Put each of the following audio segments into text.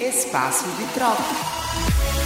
Espaço de troca.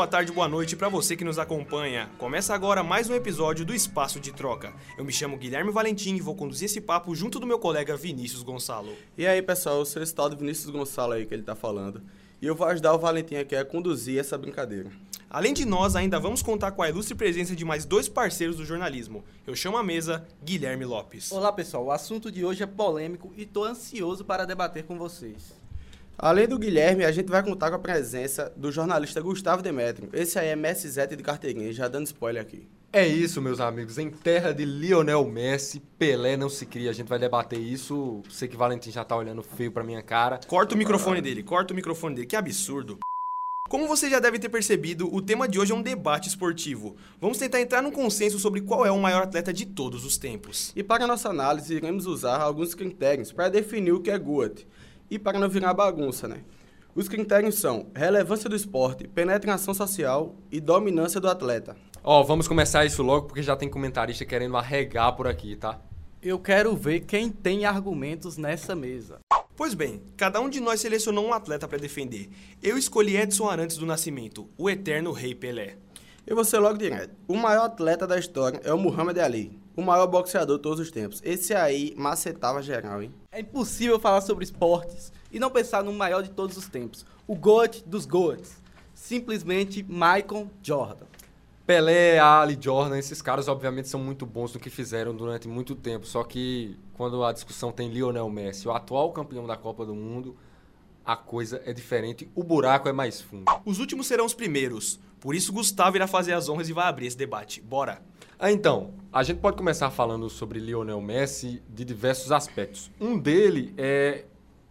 Boa tarde, boa noite para você que nos acompanha. Começa agora mais um episódio do Espaço de Troca. Eu me chamo Guilherme Valentim e vou conduzir esse papo junto do meu colega Vinícius Gonçalo. E aí, pessoal, eu sou esse tal do Vinícius Gonçalo aí que ele tá falando. E eu vou ajudar o Valentim aqui a conduzir essa brincadeira. Além de nós, ainda vamos contar com a ilustre presença de mais dois parceiros do jornalismo. Eu chamo à mesa Guilherme Lopes. Olá pessoal, o assunto de hoje é polêmico e tô ansioso para debater com vocês. Além do Guilherme, a gente vai contar com a presença do jornalista Gustavo Demetrio. Esse aí é Messi Zete de carteirinha, já dando spoiler aqui. É isso, meus amigos. Em terra de Lionel Messi, Pelé não se cria. A gente vai debater isso. Sei que Valentim já tá olhando feio pra minha cara. Corta o microfone dele, corta o microfone dele, que absurdo. Como você já deve ter percebido, o tema de hoje é um debate esportivo. Vamos tentar entrar num consenso sobre qual é o maior atleta de todos os tempos. E para nossa análise, iremos usar alguns critérios para definir o que é GOAT. E para não virar bagunça, né? Os critérios são relevância do esporte, penetração social e dominância do atleta. Ó, vamos começar isso logo porque já tem comentarista querendo arregar por aqui, tá? Eu quero ver quem tem argumentos nessa mesa. Pois bem, cada um de nós selecionou um atleta para defender. Eu escolhi Edson Arantes do Nascimento, o eterno Rei Pelé. Eu vou ser logo direto. O maior atleta da história é o Muhammad Ali, o maior boxeador de todos os tempos. Esse aí macetava geral, hein? É impossível falar sobre esportes e não pensar no maior de todos os tempos, o GOAT dos GOATs, simplesmente Michael Jordan. Pelé, Ali, Jordan, esses caras obviamente são muito bons no que fizeram durante muito tempo. Só que quando a discussão tem Lionel Messi, o atual campeão da Copa do Mundo, a coisa é diferente, o buraco é mais fundo. Os últimos serão os primeiros. Por isso, Gustavo irá fazer as honras e vai abrir esse debate. Bora! Ah, então, a gente pode começar falando sobre Lionel Messi de diversos aspectos. Um dele é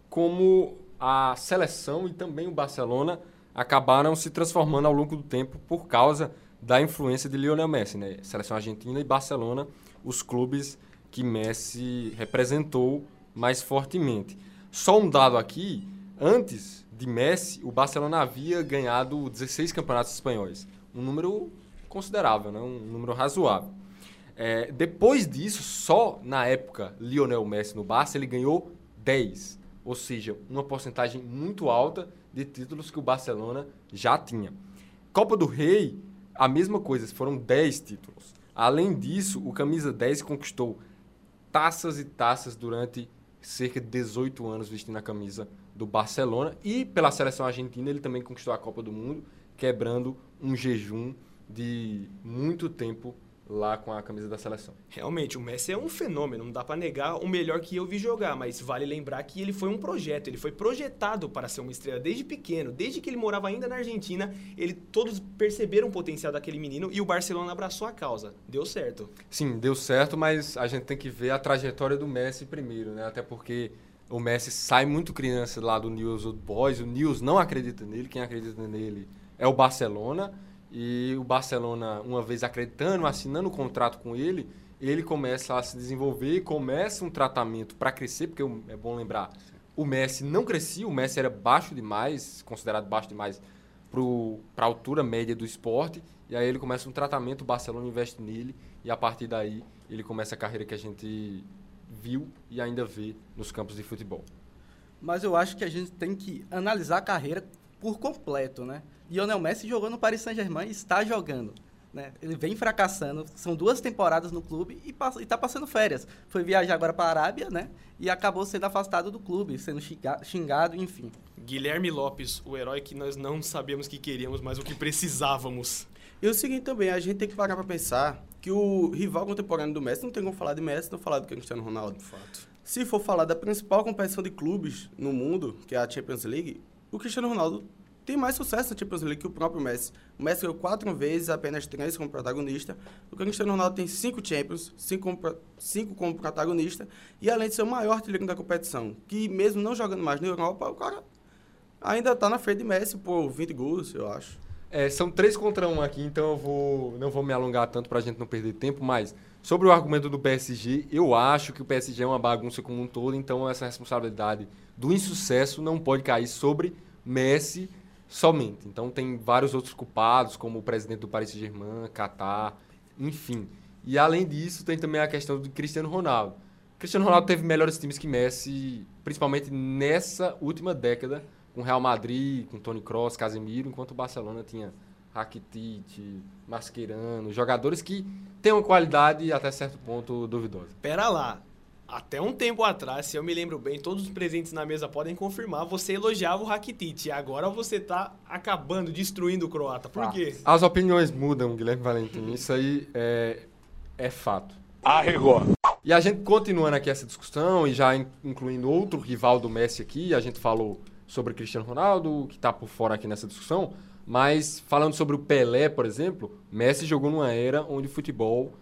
como a seleção e também o Barcelona acabaram se transformando ao longo do tempo por causa da influência de Lionel Messi, né? Seleção argentina e Barcelona, os clubes que Messi representou mais fortemente. Só um dado aqui, antes de Messi, o Barcelona havia ganhado 16 campeonatos espanhóis, um número considerável, né? um número razoável. É, depois disso, só na época Lionel Messi no Barça, ele ganhou 10, ou seja, uma porcentagem muito alta de títulos que o Barcelona já tinha. Copa do Rei, a mesma coisa, foram 10 títulos. Além disso, o camisa 10 conquistou taças e taças durante cerca de 18 anos vestindo a camisa do Barcelona e pela seleção argentina ele também conquistou a Copa do Mundo, quebrando um jejum de muito tempo lá com a camisa da seleção. Realmente, o Messi é um fenômeno, não dá pra negar o melhor que eu vi jogar, mas vale lembrar que ele foi um projeto, ele foi projetado para ser uma estrela desde pequeno, desde que ele morava ainda na Argentina, ele todos perceberam o potencial daquele menino e o Barcelona abraçou a causa. Deu certo. Sim, deu certo, mas a gente tem que ver a trajetória do Messi primeiro, né? Até porque o Messi sai muito criança lá do News Old Boys, o News não acredita nele, quem acredita nele é o Barcelona. E o Barcelona, uma vez acreditando, assinando o um contrato com ele, ele começa a se desenvolver começa um tratamento para crescer, porque é bom lembrar, o Messi não crescia, o Messi era baixo demais, considerado baixo demais para a altura média do esporte, e aí ele começa um tratamento, o Barcelona investe nele, e a partir daí ele começa a carreira que a gente viu e ainda vê nos campos de futebol. Mas eu acho que a gente tem que analisar a carreira por completo, né? Lionel Messi jogou no Paris Saint-Germain e está jogando. Né? Ele vem fracassando, são duas temporadas no clube e está passando férias. Foi viajar agora para a Arábia, né? E acabou sendo afastado do clube, sendo xingado, enfim. Guilherme Lopes, o herói que nós não sabíamos que queríamos, mas o que precisávamos. E o seguinte também, a gente tem que parar para pensar que o rival contemporâneo do Messi não tem como falar de Messi, não falar do Cristiano Ronaldo. De fato. Se for falar da principal competição de clubes no mundo, que é a Champions League, o Cristiano Ronaldo tem mais sucesso na Champions League que o próprio Messi. O Messi ganhou quatro vezes, apenas três como protagonista. O Cristiano Ronaldo tem cinco Champions, cinco como, cinco como protagonista. E além de ser o maior artilheiro da competição, que mesmo não jogando mais na Europa, o cara ainda está na frente de Messi por 20 gols, eu acho. É, são três contra um aqui, então eu vou, não vou me alongar tanto para a gente não perder tempo, mas Sobre o argumento do PSG, eu acho que o PSG é uma bagunça como um todo, então essa responsabilidade do insucesso não pode cair sobre Messi somente. Então tem vários outros culpados, como o presidente do Paris Saint-Germain, Qatar, enfim. E além disso, tem também a questão do Cristiano Ronaldo. Cristiano Ronaldo teve melhores times que Messi, principalmente nessa última década, com Real Madrid, com Toni Kroos, Casemiro, enquanto o Barcelona tinha Rakitic, Mascherano, jogadores que têm uma qualidade até certo ponto duvidosa. Pera lá. Até um tempo atrás, se eu me lembro bem, todos os presentes na mesa podem confirmar, você elogiava o Rakitic. E agora você tá acabando, destruindo o croata. Por quê? As opiniões mudam, Guilherme Valentim. Isso aí é, é fato. Arregou. E a gente continuando aqui essa discussão e já in- incluindo outro rival do Messi aqui, a gente falou sobre Cristiano Ronaldo, que está por fora aqui nessa discussão, mas falando sobre o Pelé, por exemplo, Messi jogou numa era onde o futebol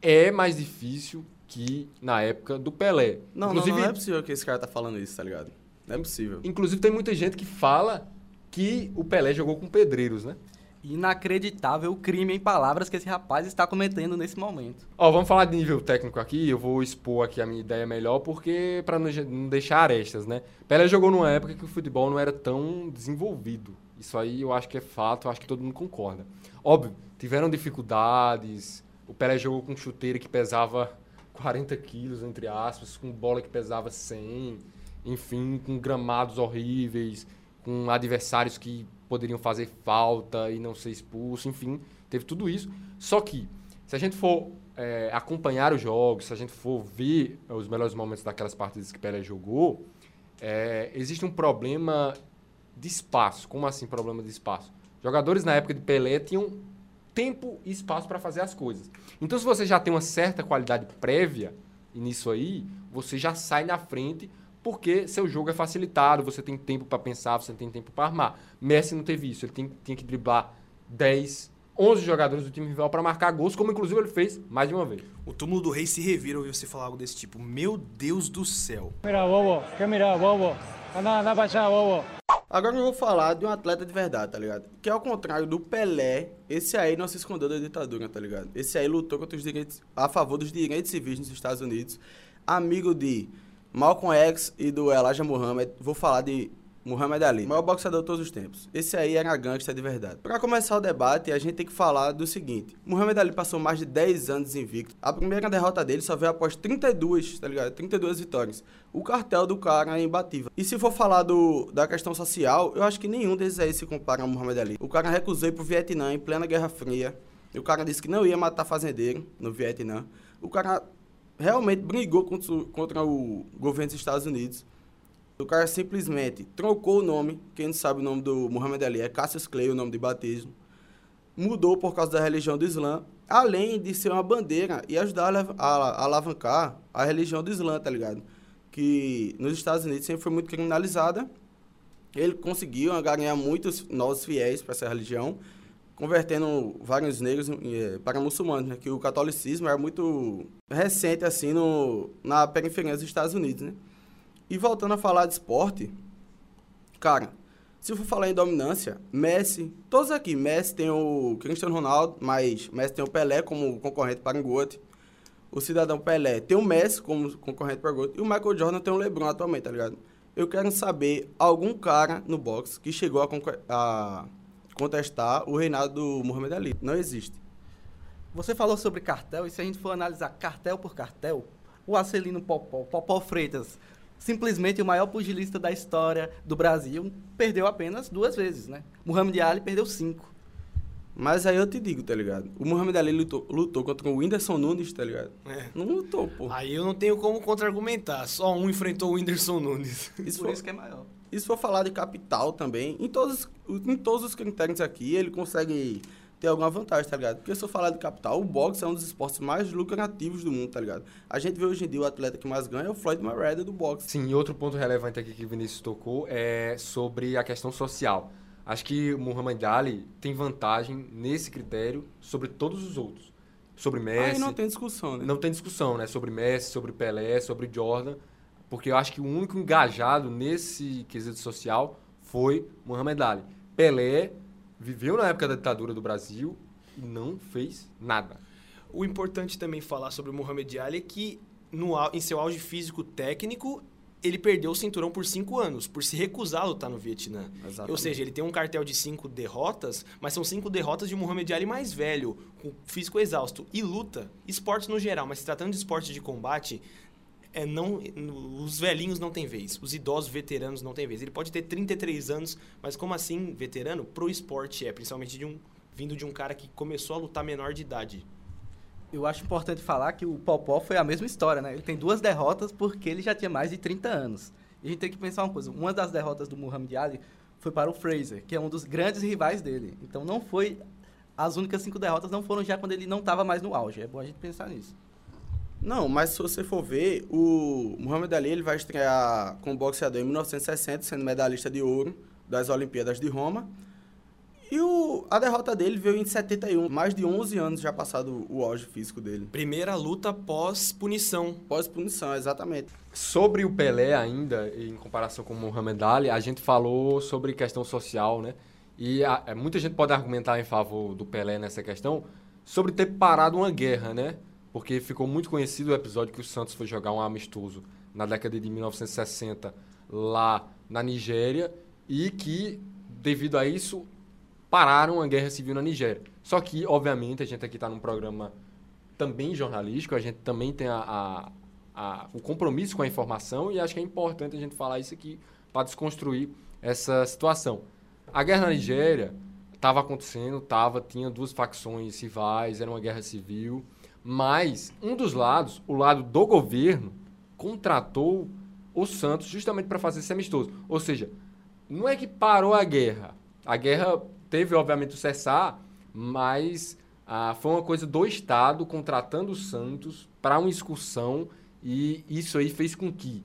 é mais difícil que na época do Pelé. Não, não, inclusive, não é possível que esse cara tá falando isso, tá ligado? Não é possível. inclusive tem muita gente que fala que o Pelé jogou com pedreiros, né? Inacreditável o crime em palavras que esse rapaz está cometendo nesse momento. Ó, vamos falar de nível técnico aqui, eu vou expor aqui a minha ideia melhor, porque para não, não deixar arestas, né? Pelé jogou numa época que o futebol não era tão desenvolvido. Isso aí eu acho que é fato, eu acho que todo mundo concorda. Óbvio, tiveram dificuldades, o Pelé jogou com chuteira que pesava 40 quilos, entre aspas, com bola que pesava 100, enfim, com gramados horríveis, com adversários que poderiam fazer falta e não ser expulso, enfim, teve tudo isso. Só que, se a gente for é, acompanhar os jogos, se a gente for ver os melhores momentos daquelas partidas que Pelé jogou, é, existe um problema de espaço. Como assim problema de espaço? Jogadores na época de Pelé tinham tempo e espaço para fazer as coisas. Então, se você já tem uma certa qualidade prévia nisso aí, você já sai na frente porque seu jogo é facilitado, você tem tempo para pensar, você tem tempo para armar. Messi não teve isso, ele tem, tinha que driblar 10, 11 jogadores do time rival para marcar gols, como inclusive ele fez mais de uma vez. O túmulo do rei se revira ouvir você falar algo desse tipo. Meu Deus do céu. Mira, bobo, ¿qué mira, bobo? Anda, anda bobo. Agora eu vou falar de um atleta de verdade, tá ligado? Que ao contrário do Pelé, esse aí não se escondeu da ditadura, tá ligado? Esse aí lutou contra os direitos, a favor dos direitos civis nos Estados Unidos. Amigo de Malcolm X e do Elijah Muhammad. Vou falar de Muhammad Ali, maior boxeador de todos os tempos. Esse aí era gangster de verdade. Para começar o debate, a gente tem que falar do seguinte: Muhammad Ali passou mais de 10 anos invicto. A primeira derrota dele só veio após 32, tá ligado? 32 vitórias. O cartel do cara é imbatível. E se for falar do, da questão social, eu acho que nenhum desses aí se compara a Muhammad Ali. O cara recusou ir pro Vietnã em plena Guerra Fria. O cara disse que não ia matar fazendeiro no Vietnã. O cara realmente brigou contra, contra o governo dos Estados Unidos. O cara simplesmente trocou o nome, quem não sabe o nome do Muhammad Ali é Cassius Clay, o nome de batismo. Mudou por causa da religião do Islã, além de ser uma bandeira e ajudar a, a- a alavancar a religião do Islã, tá ligado? Que nos Estados Unidos sempre foi muito criminalizada. Ele conseguiu ganhar muitos novos fiéis para essa religião, convertendo vários negros eh, para muçulmanos, né? Que o catolicismo era muito recente, assim, no, na periferia dos Estados Unidos, né? E voltando a falar de esporte, cara, se for falar em dominância, Messi, todos aqui, Messi tem o Cristiano Ronaldo, mas Messi tem o Pelé como concorrente para o GOAT. O cidadão Pelé tem o Messi como concorrente para o GOAT. E o Michael Jordan tem o LeBron atualmente, tá ligado? Eu quero saber algum cara no boxe que chegou a, a contestar o reinado do Muhammad Ali. Não existe. Você falou sobre cartel, e se a gente for analisar cartel por cartel, o Acelino Popó, Popó Freitas, simplesmente o maior pugilista da história do Brasil, perdeu apenas duas vezes, né? Muhammad Ali perdeu cinco. Mas aí eu te digo, tá ligado? O Muhammad Ali lutou, lutou contra o Whindersson Nunes, tá ligado? É. Não lutou, pô. Aí eu não tenho como contra-argumentar. Só um enfrentou o Whindersson Nunes. Isso Por foi- isso que é maior. E se for falar de capital também, em todos, em todos os critérios aqui, ele consegue ter alguma vantagem, tá ligado? Porque se eu falar de capital, o boxe é um dos esportes mais lucrativos do mundo, tá ligado? A gente vê hoje em dia o atleta que mais ganha é o Floyd Mayweather do boxe. Sim, e outro ponto relevante aqui que o Vinícius tocou é sobre a questão social. Acho que o Muhammad Ali tem vantagem nesse critério sobre todos os outros. Sobre Messi. Aí não tem discussão, né? Não tem discussão, né? Sobre Messi, sobre Pelé, sobre Jordan. Porque eu acho que o único engajado nesse quesito social foi Muhammad Ali. Pelé viveu na época da ditadura do Brasil e não fez nada. O importante também falar sobre o Muhammad Ali é que no, em seu auge físico técnico, ele perdeu o cinturão por cinco anos, por se recusar a lutar no Vietnã. Exatamente. Ou seja, ele tem um cartel de cinco derrotas, mas são cinco derrotas de um Muhammad Ali mais velho, com físico exausto. E luta, esportes no geral, mas se tratando de esporte de combate, é não, os velhinhos não têm vez, os idosos veteranos não têm vez. Ele pode ter 33 anos, mas como assim veterano? Pro esporte é, principalmente de um, vindo de um cara que começou a lutar menor de idade. Eu acho importante falar que o Popó foi a mesma história, né? Ele tem duas derrotas porque ele já tinha mais de 30 anos. E a gente tem que pensar uma coisa, uma das derrotas do Muhammad Ali foi para o Fraser, que é um dos grandes rivais dele. Então não foi as únicas cinco derrotas não foram já quando ele não estava mais no auge. É bom a gente pensar nisso. Não, mas se você for ver, o Muhammad Ali ele vai estrear como boxeador em 1960, sendo medalhista de ouro das Olimpíadas de Roma. E o, a derrota dele veio em 71, mais de 11 anos já passado o auge físico dele. Primeira luta pós punição. Pós-punição, exatamente. Sobre o Pelé ainda, em comparação com o Muhammad Ali, a gente falou sobre questão social, né? E a- é, muita gente pode argumentar em favor do Pelé nessa questão sobre ter parado uma guerra, né? Porque ficou muito conhecido o episódio que o Santos foi jogar um amistoso na década de 1960 lá na Nigéria e que, devido a isso, pararam a guerra civil na Nigéria. Só que, obviamente, a gente aqui está num programa também jornalístico, a gente também tem a, a- a- o compromisso com a informação e acho que é importante a gente falar isso aqui para desconstruir essa situação. A guerra na Nigéria estava acontecendo, tava, tinha duas facções rivais, era uma guerra civil, mas um dos lados, o lado do governo, contratou o Santos justamente para fazer esse amistoso. Ou seja, não é que parou a guerra. A guerra teve, obviamente, o cessar, mas ah, foi uma coisa do Estado contratando o Santos para uma excursão e isso aí fez com que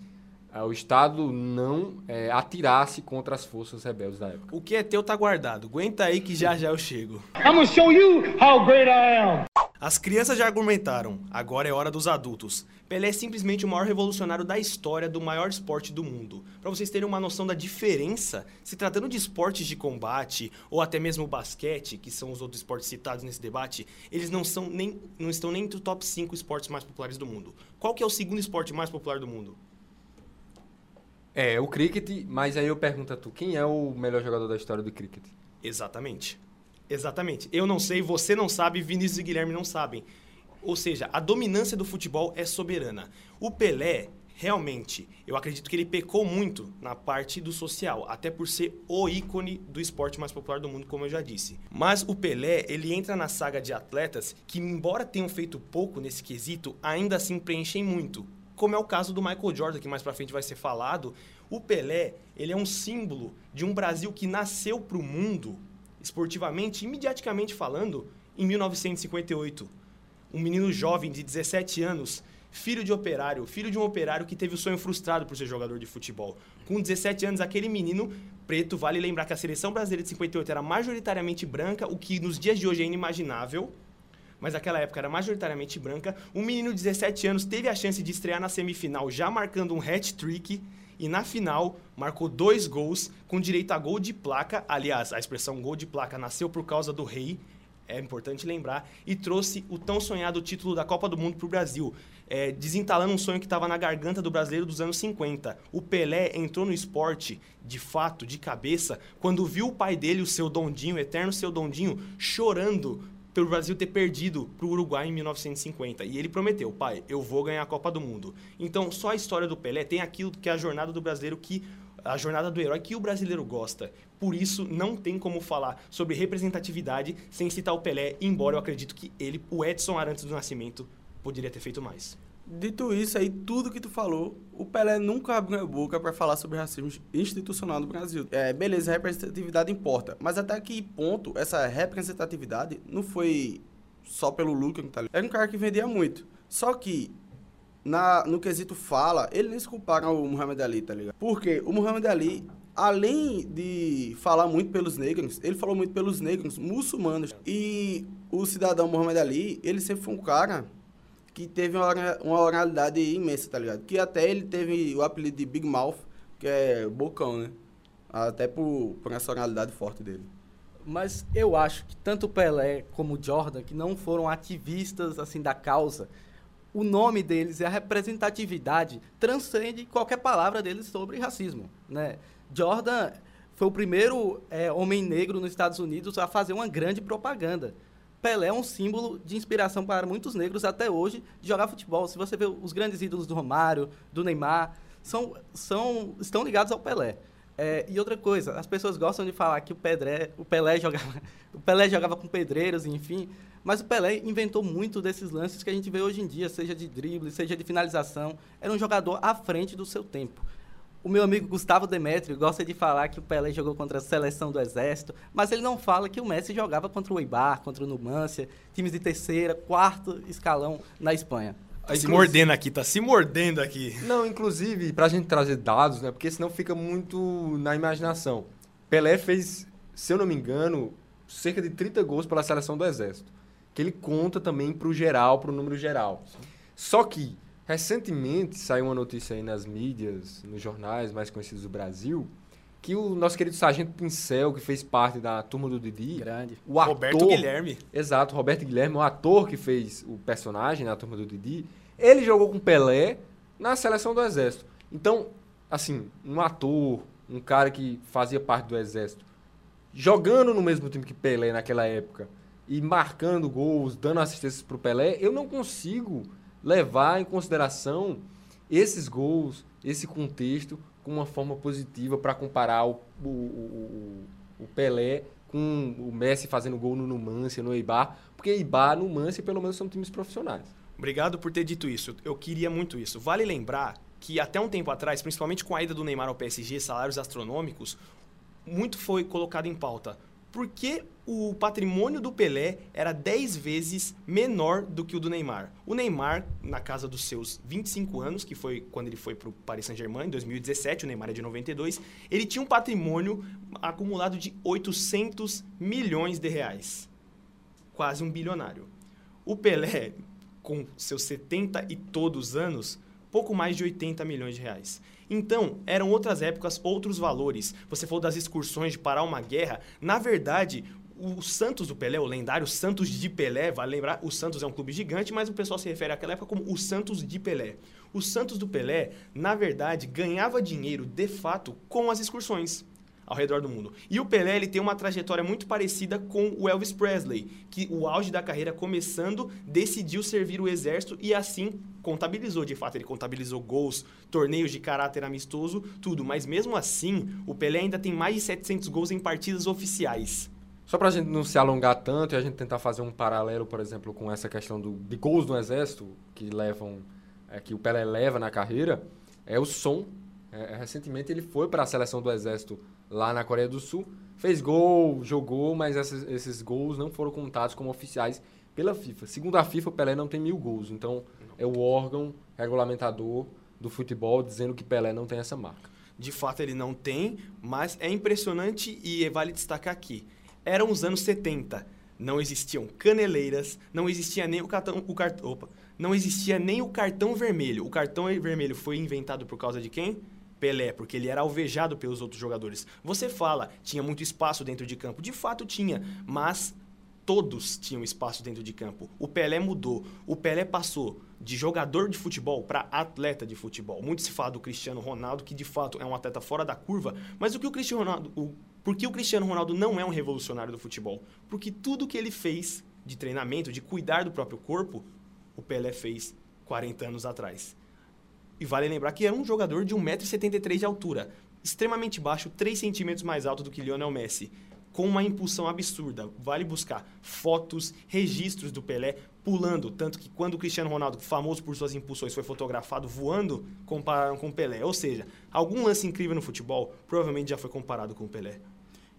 ah, o Estado não eh, atirasse contra as forças rebeldes da época. O que é teu tá guardado. Aguenta aí que já já eu chego. I'm gonna show you how great I am. As crianças já argumentaram, agora é hora dos adultos. Pelé é simplesmente o maior revolucionário da história do maior esporte do mundo. Para vocês terem uma noção da diferença, se tratando de esportes de combate ou até mesmo basquete, que são os outros esportes citados nesse debate, eles não, são nem, não estão nem entre o top 5 esportes mais populares do mundo. Qual que é o segundo esporte mais popular do mundo? É, o cricket, mas aí eu pergunto a tu, quem é o melhor jogador da história do cricket? Exatamente. Exatamente. Eu não sei, você não sabe, Vinícius e Guilherme não sabem. Ou seja, a dominância do futebol é soberana. O Pelé, realmente, eu acredito que ele pecou muito na parte do social, até por ser o ícone do esporte mais popular do mundo, como eu já disse. Mas o Pelé, ele entra na saga de atletas que, embora tenham feito pouco nesse quesito, ainda assim preenchem muito. Como é o caso do Michael Jordan, que mais pra frente vai ser falado. O Pelé, ele é um símbolo de um Brasil que nasceu pro mundo esportivamente e mediaticamente falando, em 1958. Um menino jovem de 17 anos, filho de operário, filho de um operário que teve o sonho frustrado por ser jogador de futebol. Com 17 anos, aquele menino preto, vale lembrar que a seleção brasileira de 58 era majoritariamente branca, o que nos dias de hoje é inimaginável. Mas naquela época era majoritariamente branca. Um menino de 17 anos teve a chance de estrear na semifinal, já marcando um hat-trick e na final marcou dois gols com direito a gol de placa. Aliás, a expressão gol de placa nasceu por causa do rei, é importante lembrar, e trouxe o tão sonhado título da Copa do Mundo para o Brasil, é, desentalando um sonho que estava na garganta do brasileiro dos anos 50. O Pelé entrou no esporte, de fato, de cabeça, quando viu o pai dele, o seu Dondinho, o eterno seu Dondinho, chorando pelo Brasil ter perdido para o Uruguai em 1950. E ele prometeu, pai, eu vou ganhar a Copa do Mundo. Então, só a história do Pelé tem aquilo que é a jornada do brasileiro que a jornada do herói que o brasileiro gosta. Por isso, não tem como falar sobre representatividade sem citar o Pelé, embora eu acredito que ele, o Edson Arantes do Nascimento, poderia ter feito mais. Dito isso aí, tudo que tu falou, o Pelé nunca abriu a boca para falar sobre racismo institucional no Brasil. É, beleza, representatividade importa, mas até que ponto essa representatividade não foi só pelo lucro, tá? Era um cara que vendia muito. Só que na, no quesito fala, ele nem se compara ao Muhammad Ali, tá ligado? Porque o Muhammad Ali, além de falar muito pelos negros, ele falou muito pelos negros muçulmanos. E o cidadão Muhammad Ali, ele sempre foi um cara que teve uma, uma oralidade imensa, tá ligado? Que até ele teve o apelido de Big Mouth, que é bocão, né? Até por, por essa oralidade forte dele. Mas eu acho que tanto Pelé como Jordan, que não foram ativistas assim da causa, o nome deles e a representatividade transcende qualquer palavra deles sobre racismo, né? Jordan foi o primeiro é, homem negro nos Estados Unidos a fazer uma grande propaganda. Pelé é um símbolo de inspiração para muitos negros até hoje de jogar futebol. Se você vê os grandes ídolos do Romário, do Neymar, são, são, estão ligados ao Pelé. É, e outra coisa, as pessoas gostam de falar que o, Pedré, o, Pelé jogava, o Pelé jogava com pedreiros, enfim, mas o Pelé inventou muito desses lances que a gente vê hoje em dia, seja de drible, seja de finalização. Era um jogador à frente do seu tempo. O meu amigo Gustavo Demetrio gosta de falar que o Pelé jogou contra a seleção do Exército, mas ele não fala que o Messi jogava contra o Eibar, contra o Numancia, times de terceira, quarto escalão na Espanha. Tá se mordendo aqui, tá se mordendo aqui. Não, inclusive, pra gente trazer dados, né? Porque senão fica muito na imaginação. Pelé fez, se eu não me engano, cerca de 30 gols pela seleção do Exército. Que ele conta também pro geral, pro número geral. Só que, recentemente, saiu uma notícia aí nas mídias, nos jornais mais conhecidos do Brasil, que o nosso querido Sargento Pincel, que fez parte da turma do Didi, Grande. o ator, Roberto Guilherme. Exato, Roberto Guilherme, o ator que fez o personagem na turma do Didi, ele jogou com Pelé na seleção do Exército. Então, assim, um ator, um cara que fazia parte do Exército, jogando no mesmo time que Pelé naquela época e marcando gols, dando assistências pro Pelé, eu não consigo levar em consideração esses gols, esse contexto com uma forma positiva para comparar o, o, o, o Pelé com o Messi fazendo gol no Numancia, no Eibar, porque Eibar, Numancia, pelo menos são times profissionais. Obrigado por ter dito isso. Eu queria muito isso. Vale lembrar que até um tempo atrás, principalmente com a ida do Neymar ao PSG, salários astronômicos, muito foi colocado em pauta. Por que o patrimônio do Pelé era 10 vezes menor do que o do Neymar? O Neymar, na casa dos seus 25 anos, que foi quando ele foi para o Paris Saint-Germain, em 2017, o Neymar é de 92, ele tinha um patrimônio acumulado de 800 milhões de reais. Quase um bilionário. O Pelé, com seus 70 e todos anos, pouco mais de 80 milhões de reais. Então, eram outras épocas, outros valores. Você falou das excursões de parar uma guerra. Na verdade, o Santos do Pelé, o lendário Santos de Pelé, vale lembrar, o Santos é um clube gigante, mas o pessoal se refere àquela época como o Santos de Pelé. O Santos do Pelé, na verdade, ganhava dinheiro de fato com as excursões ao redor do mundo. E o Pelé ele tem uma trajetória muito parecida com o Elvis Presley, que o auge da carreira começando decidiu servir o exército e assim contabilizou, de fato, ele contabilizou gols, torneios de caráter amistoso, tudo, mas mesmo assim, o Pelé ainda tem mais de 700 gols em partidas oficiais. Só para a gente não se alongar tanto e a gente tentar fazer um paralelo, por exemplo, com essa questão do, de gols no exército que levam, é, que o Pelé leva na carreira, é o som. É, recentemente ele foi para a seleção do exército lá na Coreia do Sul, fez gol, jogou, mas esses, esses gols não foram contados como oficiais pela FIFA. Segundo a FIFA, o Pelé não tem mil gols, então é o órgão regulamentador do futebol dizendo que Pelé não tem essa marca. De fato, ele não tem, mas é impressionante e vale destacar aqui. Eram os anos 70. Não existiam caneleiras, não existia nem o cartão, o opa, não existia nem o cartão vermelho. O cartão vermelho foi inventado por causa de quem? Pelé, porque ele era alvejado pelos outros jogadores. Você fala, tinha muito espaço dentro de campo. De fato tinha, mas todos tinham espaço dentro de campo. O Pelé mudou. O Pelé passou de jogador de futebol para atleta de futebol. Muito se fala do Cristiano Ronaldo, que de fato é um atleta fora da curva, mas o que o Cristiano Ronaldo, o, por que o Cristiano Ronaldo não é um revolucionário do futebol? Porque tudo que ele fez de treinamento, de cuidar do próprio corpo, o Pelé fez 40 anos atrás. E vale lembrar que era um jogador de 1,73m de altura, extremamente baixo, 3 centímetros mais alto do que Lionel Messi, com uma impulsão absurda. Vale buscar fotos, registros do Pelé pulando, tanto que quando o Cristiano Ronaldo, famoso por suas impulsões, foi fotografado voando, compararam com o Pelé. Ou seja, algum lance incrível no futebol provavelmente já foi comparado com o Pelé.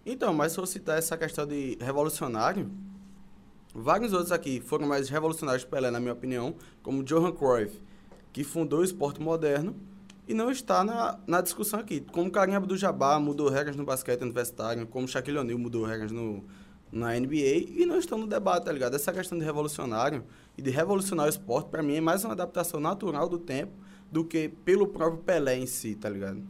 Então, mas se eu citar essa questão de revolucionário, vários outros aqui foram mais revolucionários que Pelé, na minha opinião, como Johan Cruyff, que fundou o esporte moderno e não está na, na discussão aqui. Como Karim Abdul-Jabbar mudou regras no basquete universitário, como Shaquille O'Neal mudou regras no, na NBA e não estão no debate, tá ligado? Essa questão de revolucionário e de revolucionar o esporte, para mim, é mais uma adaptação natural do tempo do que pelo próprio Pelé em si, tá ligado?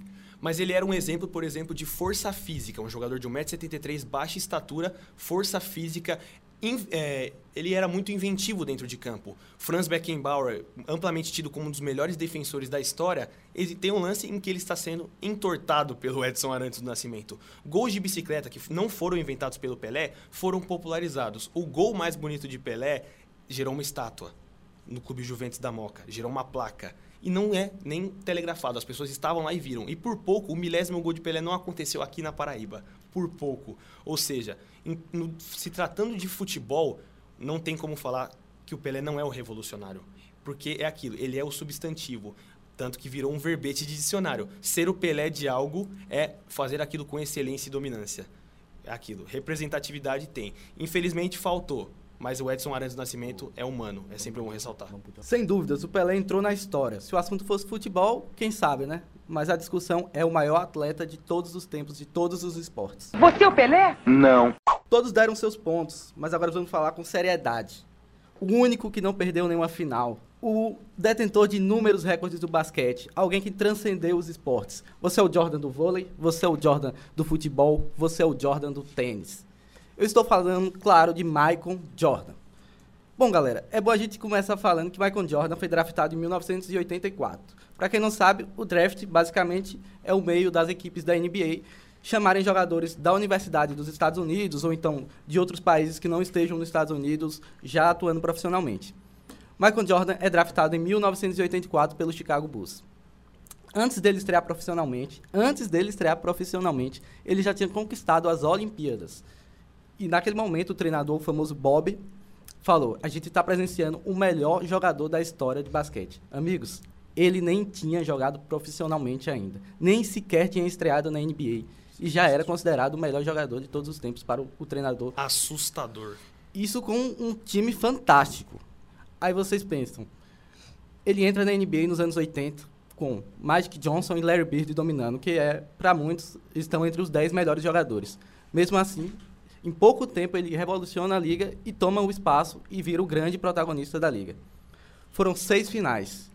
Mas ele era um exemplo, por exemplo, de força física. Um jogador de 1,73m, baixa estatura, força física. In- é, ele era muito inventivo dentro de campo. Franz Beckenbauer, amplamente tido como um dos melhores defensores da história, ele tem um lance em que ele está sendo entortado pelo Edson Arantes do Nascimento. Gols de bicicleta que não foram inventados pelo Pelé foram popularizados. O gol mais bonito de Pelé gerou uma estátua no Clube Juventus da Moca, gerou uma placa. E não é nem telegrafado, as pessoas estavam lá e viram. E por pouco, o milésimo gol de Pelé não aconteceu aqui na Paraíba. Por pouco. Ou seja, em- no- se tratando de futebol, não tem como falar que o Pelé não é o revolucionário. Porque é aquilo, ele é o substantivo. Tanto que virou um verbete de dicionário. Ser o Pelé de algo é fazer aquilo com excelência e dominância. É aquilo. Representatividade tem. Infelizmente faltou. Mas o Edson Arantes do Nascimento é humano. É sempre bom ressaltar. Sem dúvidas, o Pelé entrou na história. Se o assunto fosse futebol, quem sabe, né? Mas a discussão é o maior atleta de todos os tempos, de todos os esportes. Você é o Pelé? Todos deram seus pontos, mas agora vamos falar com seriedade. O único que não perdeu nenhuma final. O detentor de inúmeros recordes do basquete. Alguém que transcendeu os esportes. Você é o Jordan do vôlei, você é o Jordan do futebol, você é o Jordan do tênis. Eu estou falando, claro, de Michael Jordan. Bom, galera, é bom a gente começar falando que Michael Jordan foi draftado em 1984. Para quem não sabe, o draft basicamente é o meio das equipes da NBA chamarem jogadores da Universidade dos Estados Unidos ou então de outros países que não estejam nos Estados Unidos já atuando profissionalmente. Michael Jordan é draftado em 1984 pelo Chicago Bulls. Antes dele estrear profissionalmente, antes dele estrear profissionalmente, ele já tinha conquistado as Olimpíadas. E naquele momento o treinador, o famoso Bob, falou: a gente está presenciando o melhor jogador da história de basquete. Amigos, ele nem tinha jogado profissionalmente ainda, nem sequer tinha estreado na NBA e já era considerado o melhor jogador de todos os tempos para o, o treinador. Assustador. Isso com um time fantástico. Aí vocês pensam, ele entra na NBA nos anos 80 com Magic Johnson e Larry Bird dominando, que é para muitos estão entre os 10 melhores jogadores. Mesmo assim, em pouco tempo ele revoluciona a liga e toma o espaço e vira o grande protagonista da liga. Foram seis finais.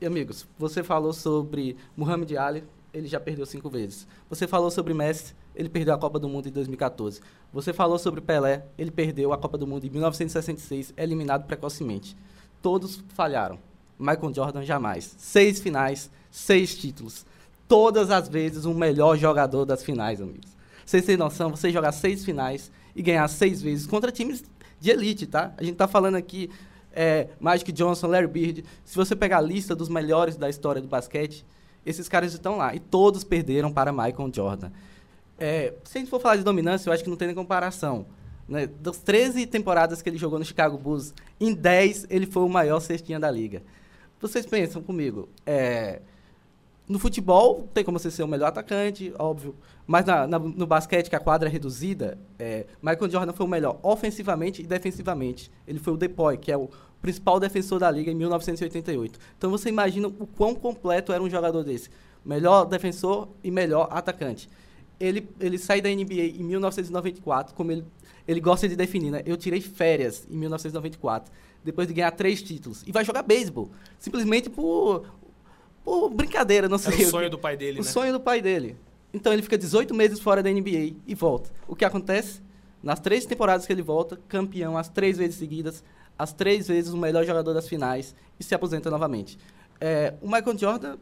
E amigos, você falou sobre Muhammad Ali, ele já perdeu cinco vezes. Você falou sobre Messi, ele perdeu a Copa do Mundo em 2014. Você falou sobre Pelé, ele perdeu a Copa do Mundo em 1966, eliminado precocemente. Todos falharam. Michael Jordan jamais. Seis finais, seis títulos. Todas as vezes o melhor jogador das finais, amigos. Vocês têm noção? Você jogar seis finais e ganhar seis vezes contra times de elite, tá? A gente tá falando aqui é, Magic Johnson, Larry Bird. Se você pegar a lista dos melhores da história do basquete, esses caras estão lá. E todos perderam para Michael Jordan. É, se a gente for falar de dominância, eu acho que não tem nem comparação. Né? Das 13 temporadas que ele jogou no Chicago Bulls, em 10 ele foi o maior cestinha da liga. Vocês pensam comigo, é, no futebol tem como você ser o melhor atacante, óbvio, mas na- na- no basquete, que a quadra é reduzida, é, Michael Jordan foi o melhor ofensivamente e defensivamente. Ele foi o Depoy, que é o principal defensor da liga em 1988. Então você imagina o quão completo era um jogador desse. Melhor defensor e melhor atacante. Ele, ele sai da NBA em 1994, como ele, ele gosta de definir, né? Eu tirei férias em 1994, depois de ganhar três títulos. E vai jogar beisebol. Simplesmente por, por brincadeira, não sei. Era o sonho do pai dele, o né? sonho do pai dele. Então ele fica 18 meses fora da NBA e volta. O que acontece? Nas três temporadas que ele volta, campeão as três vezes seguidas, as três vezes o melhor jogador das finais e se aposenta novamente. É, o Michael Jordan,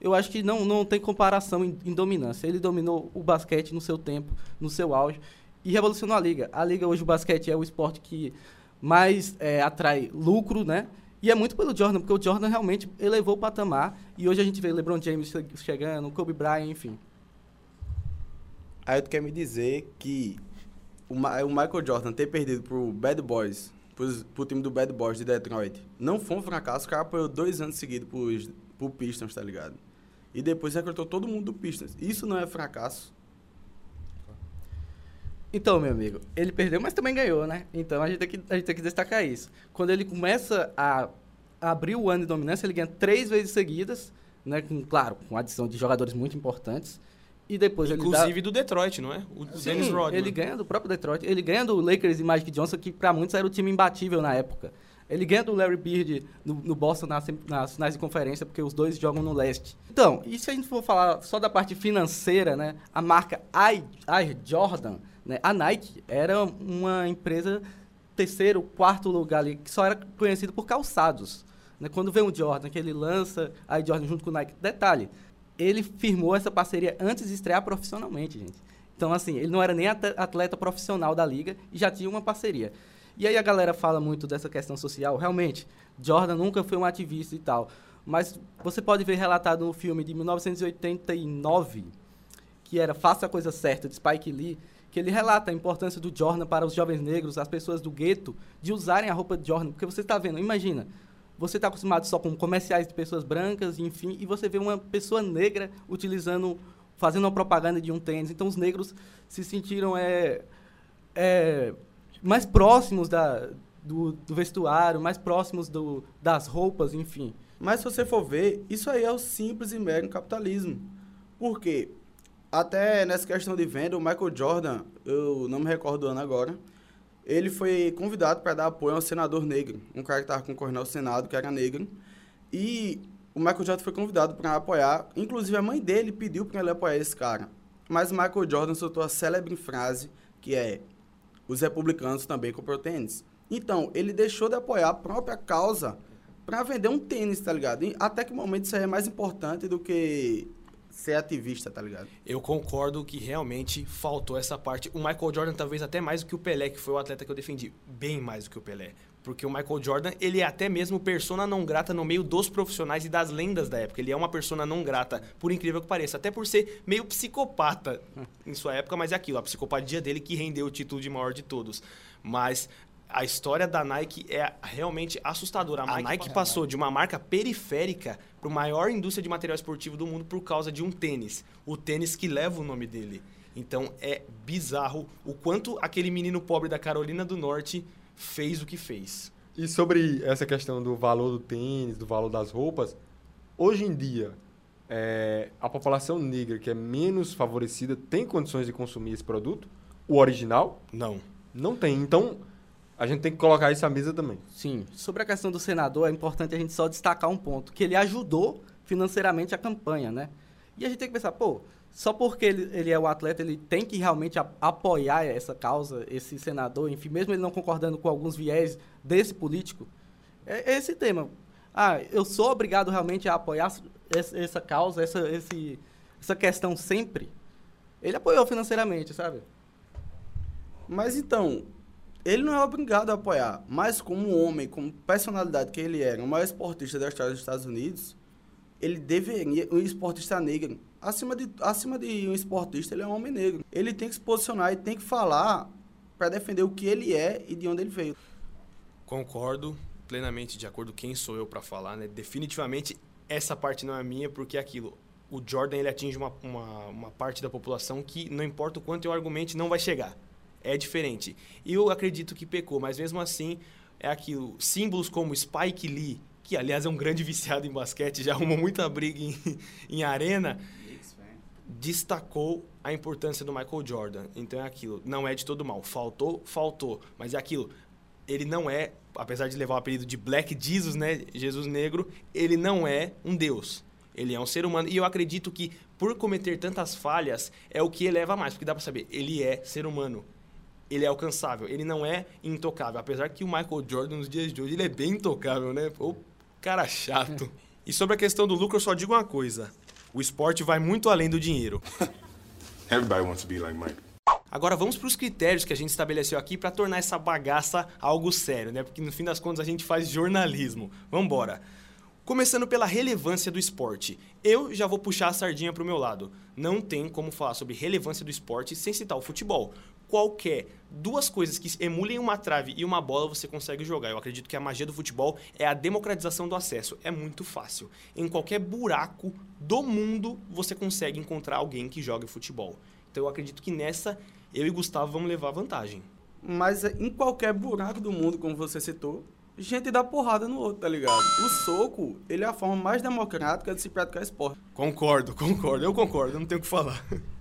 eu acho que não, não tem comparação em, em dominância. Ele dominou o basquete no seu tempo, no seu auge e revolucionou a liga. A liga hoje, o basquete é o esporte que mais é, atrai lucro, né? E é muito pelo Jordan, porque o Jordan realmente elevou o patamar. E hoje a gente vê LeBron James che- chegando, Kobe Bryant, enfim. Aí tu quer me dizer que o, Ma- o Michael Jordan ter perdido pro Bad Boys, pros, pro time do Bad Boys de Detroit, não foi um fracasso, o cara apoiou dois anos seguidos pro Pistons, tá ligado? E depois recrutou todo mundo do Pistons. Isso não é fracasso. Então, meu amigo, ele perdeu, mas também ganhou, né? Então a gente tem que, a gente tem que destacar isso. Quando ele começa a abrir o ano de dominância, ele ganha três vezes seguidas, né? Com, claro, com adição de jogadores muito importantes. E depois ele dá... Inclusive do Detroit, não é? O Sim, Dennis Rodman. ele ganha do próprio Detroit. Ele ganha do Lakers e Magic Johnson, que para muitos era o time imbatível na época. Ele ganha do Larry Bird no, no Boston nas, nas finais de conferência, porque os dois jogam no leste. Então, e se a gente for falar só da parte financeira, né? A marca I Jordan, né? A Nike era uma empresa terceiro, quarto lugar ali, que só era conhecido por calçados. Né? Quando vem o Jordan, que ele lança a Jordan junto com o Nike. Detalhe, ele firmou essa parceria antes de estrear profissionalmente, gente. Então, assim, ele não era nem atleta profissional da liga e já tinha uma parceria. E aí a galera fala muito dessa questão social. Realmente, Jordan nunca foi um ativista e tal. Mas você pode ver relatado no filme de 1989, que era Faça a Coisa Certa, de Spike Lee, que ele relata a importância do Jordan para os jovens negros, as pessoas do gueto, de usarem a roupa de Jordan. Porque você está vendo, imagina, você está acostumado só com comerciais de pessoas brancas, enfim, e você vê uma pessoa negra utilizando, fazendo uma propaganda de um tênis. Então, os negros se sentiram é, é, mais próximos da, do, do, vestuário, mais próximos do, das roupas, enfim. Mas se você for ver, isso aí é o simples e mero capitalismo. Por quê? Até nessa questão de venda, o Michael Jordan, eu não me recordo do ano agora, ele foi convidado para dar apoio ao senador negro, um cara que estava concorrendo ao Senado, que era negro, e o Michael Jordan foi convidado para apoiar, inclusive a mãe dele pediu para ele apoiar esse cara. Mas o Michael Jordan soltou a célebre frase que é os republicanos também compram tênis. Então, ele deixou de apoiar a própria causa para vender um tênis, tá ligado? E até que momento isso aí é mais importante do que ser ativista, tá ligado? Eu concordo que realmente faltou essa parte. O Michael Jordan talvez até mais do que o Pelé, que foi o atleta que eu defendi. Bem mais do que o Pelé. Porque o Michael Jordan, ele é até mesmo persona não grata no meio dos profissionais e das lendas da época. Ele é uma persona não grata, por incrível que pareça. Até por ser meio psicopata em sua época, mas é aquilo, a psicopatia dele que rendeu o título de maior de todos. Mas a história da Nike é realmente assustadora. A, a Nike, Nike passou de uma marca periférica para a maior indústria de material esportivo do mundo por causa de um tênis. O tênis que leva o nome dele. Então é bizarro o quanto aquele menino pobre da Carolina do Norte fez o que fez. E sobre essa questão do valor do tênis, do valor das roupas, hoje em dia, é, a população negra que é menos favorecida tem condições de consumir esse produto? O original? Não. Não tem. Então, a gente tem que colocar isso à mesa também. Sim. Sobre a questão do senador, é importante a gente só destacar um ponto, que ele ajudou financeiramente a campanha, né? E a gente tem que pensar, pô, só porque ele, ele é um atleta, ele tem que realmente a, apoiar essa causa, esse senador, enfim, mesmo ele não concordando com alguns viés desse político. É, é esse tema. Ah, eu sou obrigado realmente a apoiar essa, essa causa, essa, esse, essa questão sempre. Ele apoiou financeiramente, sabe? Mas então, ele não é obrigado a apoiar, mas como homem, como personalidade que ele era, o maior esportista da história dos Estados Unidos, ele deveria, um esportista negro, acima de, acima de um esportista, ele é um homem negro. Ele tem que se posicionar e tem que falar para defender o que ele é e de onde ele veio. Concordo plenamente de acordo quem sou eu para falar, né? Definitivamente essa parte não é minha porque é aquilo. O Jordan ele atinge uma, uma, uma parte da população que não importa o quanto eu argumente não vai chegar. É diferente. E eu acredito que pecou, mas mesmo assim é aquilo. Símbolos como Spike Lee, que aliás é um grande viciado em basquete, já arrumou muita briga em, em arena, destacou a importância do Michael Jordan. Então é aquilo, não é de todo mal. Faltou, faltou, mas é aquilo. Ele não é, apesar de levar o apelido de Black Jesus, né, Jesus negro, ele não é um deus. Ele é um ser humano e eu acredito que por cometer tantas falhas é o que eleva mais, porque dá para saber, ele é ser humano. Ele é alcançável, ele não é intocável. Apesar que o Michael Jordan nos dias de hoje ele é bem intocável, né? O cara chato. E sobre a questão do lucro, eu só digo uma coisa: o esporte vai muito além do dinheiro. Everybody wants to be like Mike. Agora vamos para os critérios que a gente estabeleceu aqui para tornar essa bagaça algo sério, né? Porque no fim das contas a gente faz jornalismo. Vamos embora. Começando pela relevância do esporte. Eu já vou puxar a sardinha para o meu lado. Não tem como falar sobre relevância do esporte sem citar o futebol qualquer duas coisas que emulem uma trave e uma bola você consegue jogar. Eu acredito que a magia do futebol é a democratização do acesso. É muito fácil. Em qualquer buraco do mundo você consegue encontrar alguém que joga futebol. Então eu acredito que nessa eu e Gustavo vamos levar vantagem. Mas em qualquer buraco do mundo, como você citou, gente dá porrada no outro, tá ligado? O soco, ele é a forma mais democrática de se praticar esporte. Concordo, concordo. Eu concordo, eu não tenho o que falar.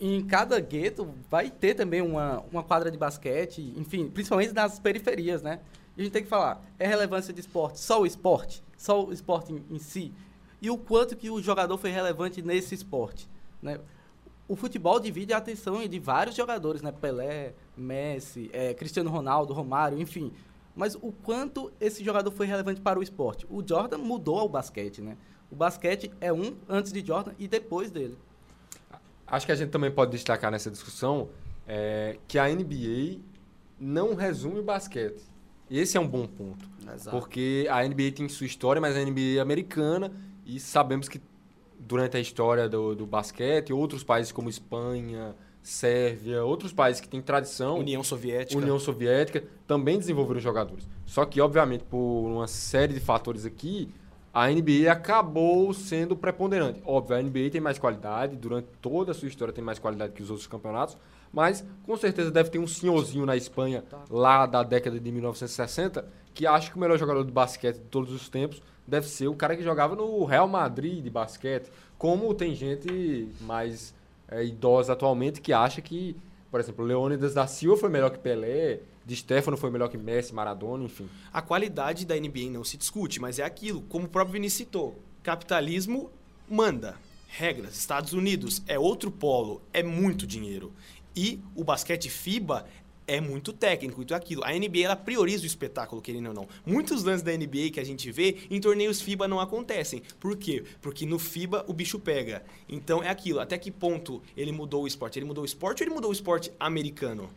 em cada gueto vai ter também uma, uma quadra de basquete, enfim, principalmente nas periferias, né? a gente tem que falar, é relevância de esporte, só o esporte, só o esporte em, em si, e o quanto que o jogador foi relevante nesse esporte, né? O futebol divide a atenção de vários jogadores, né? Pelé, Messi, é, Cristiano Ronaldo, Romário, enfim. Mas o quanto esse jogador foi relevante para o esporte? O Jordan mudou o basquete, né? O basquete é um antes de Jordan e depois dele. Acho que a gente também pode destacar nessa discussão é, que a NBA não resume o basquete. Esse é um bom ponto. Exato. Porque a NBA tem sua história, mas a NBA é americana e sabemos que durante a história do, do basquete, outros países como Espanha, Sérvia, outros países que têm tradição, União Soviética. União Soviética, também desenvolveram jogadores. Só que, obviamente, por uma série de fatores aqui, a NBA acabou sendo preponderante. Óbvio, a NBA tem mais qualidade, durante toda a sua história tem mais qualidade que os outros campeonatos, mas com certeza deve ter um senhorzinho na Espanha, lá da década de 1960, que acha que o melhor jogador de basquete de todos os tempos deve ser o cara que jogava no Real Madrid de basquete. Como tem gente mais é, idosa atualmente que acha que, por exemplo, Leônidas da Silva foi melhor que Pelé, Di Stefano foi melhor que Messi, Maradona, enfim. A qualidade da NBA não se discute, mas é aquilo, como o próprio Vinícius citou, capitalismo manda. Regras, Estados Unidos é outro polo, é muito dinheiro. E o basquete FIBA é muito técnico, então é aquilo. A NBA ela prioriza o espetáculo, querendo ou não. Muitos lances da NBA que a gente vê em torneios FIBA não acontecem. Por quê? Porque no FIBA o bicho pega. Então é aquilo. Até que ponto ele mudou o esporte? Ele mudou o esporte ou ele mudou o esporte americano?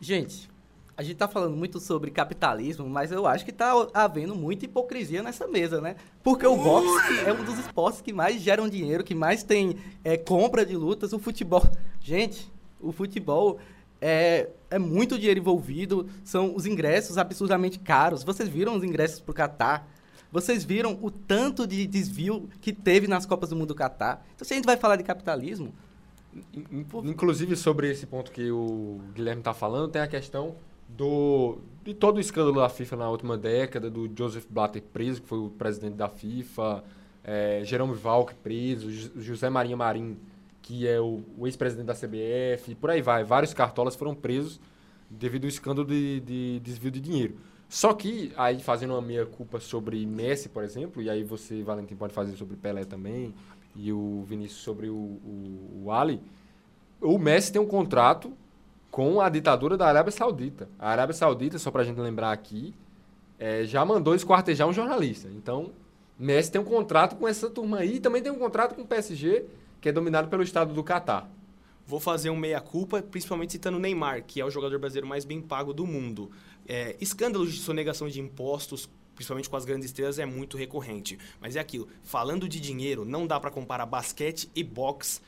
Gente, a gente tá falando muito sobre capitalismo, mas eu acho que tá havendo muita hipocrisia nessa mesa, né? Porque o boxe é um dos esportes que mais geram dinheiro, que mais tem é, compra de lutas. O futebol. Gente, o futebol é, é muito dinheiro envolvido, são os ingressos absurdamente caros. Vocês viram os ingressos pro Catar? Vocês viram o tanto de desvio que teve nas Copas do Mundo do Catar? Então, se a gente vai falar de capitalismo, In- in- Inclusive, sobre esse ponto que o Guilherme está falando, tem a questão do de todo o escândalo da FIFA na última década, do Joseph Blatter preso, que foi o presidente da FIFA, é, Jerome Valk preso, José Marinho Marim, que é o, o ex-presidente da CBF, por aí vai. Vários cartolas foram presos devido ao escândalo de, de desvio de dinheiro. Só que, aí fazendo uma meia-culpa sobre Messi, por exemplo, e aí você, Valentim, pode fazer sobre Pelé também, e o Vinícius sobre o, o, o Ali, o Messi tem um contrato com a ditadura da Arábia Saudita. A Arábia Saudita, só pra gente lembrar aqui, eh, já mandou esquartejar um jornalista. Então, Messi tem um contrato com essa turma aí e também tem um contrato com o PSG, que é dominado pelo Estado do Catar. Vou fazer um meia-culpa, principalmente citando o Neymar, que é o jogador brasileiro mais bem pago do mundo. É, escândalos de sonegação de impostos, principalmente com as grandes estrelas, é muito recorrente. Mas é aquilo, falando de dinheiro, não dá para comparar basquete e boxe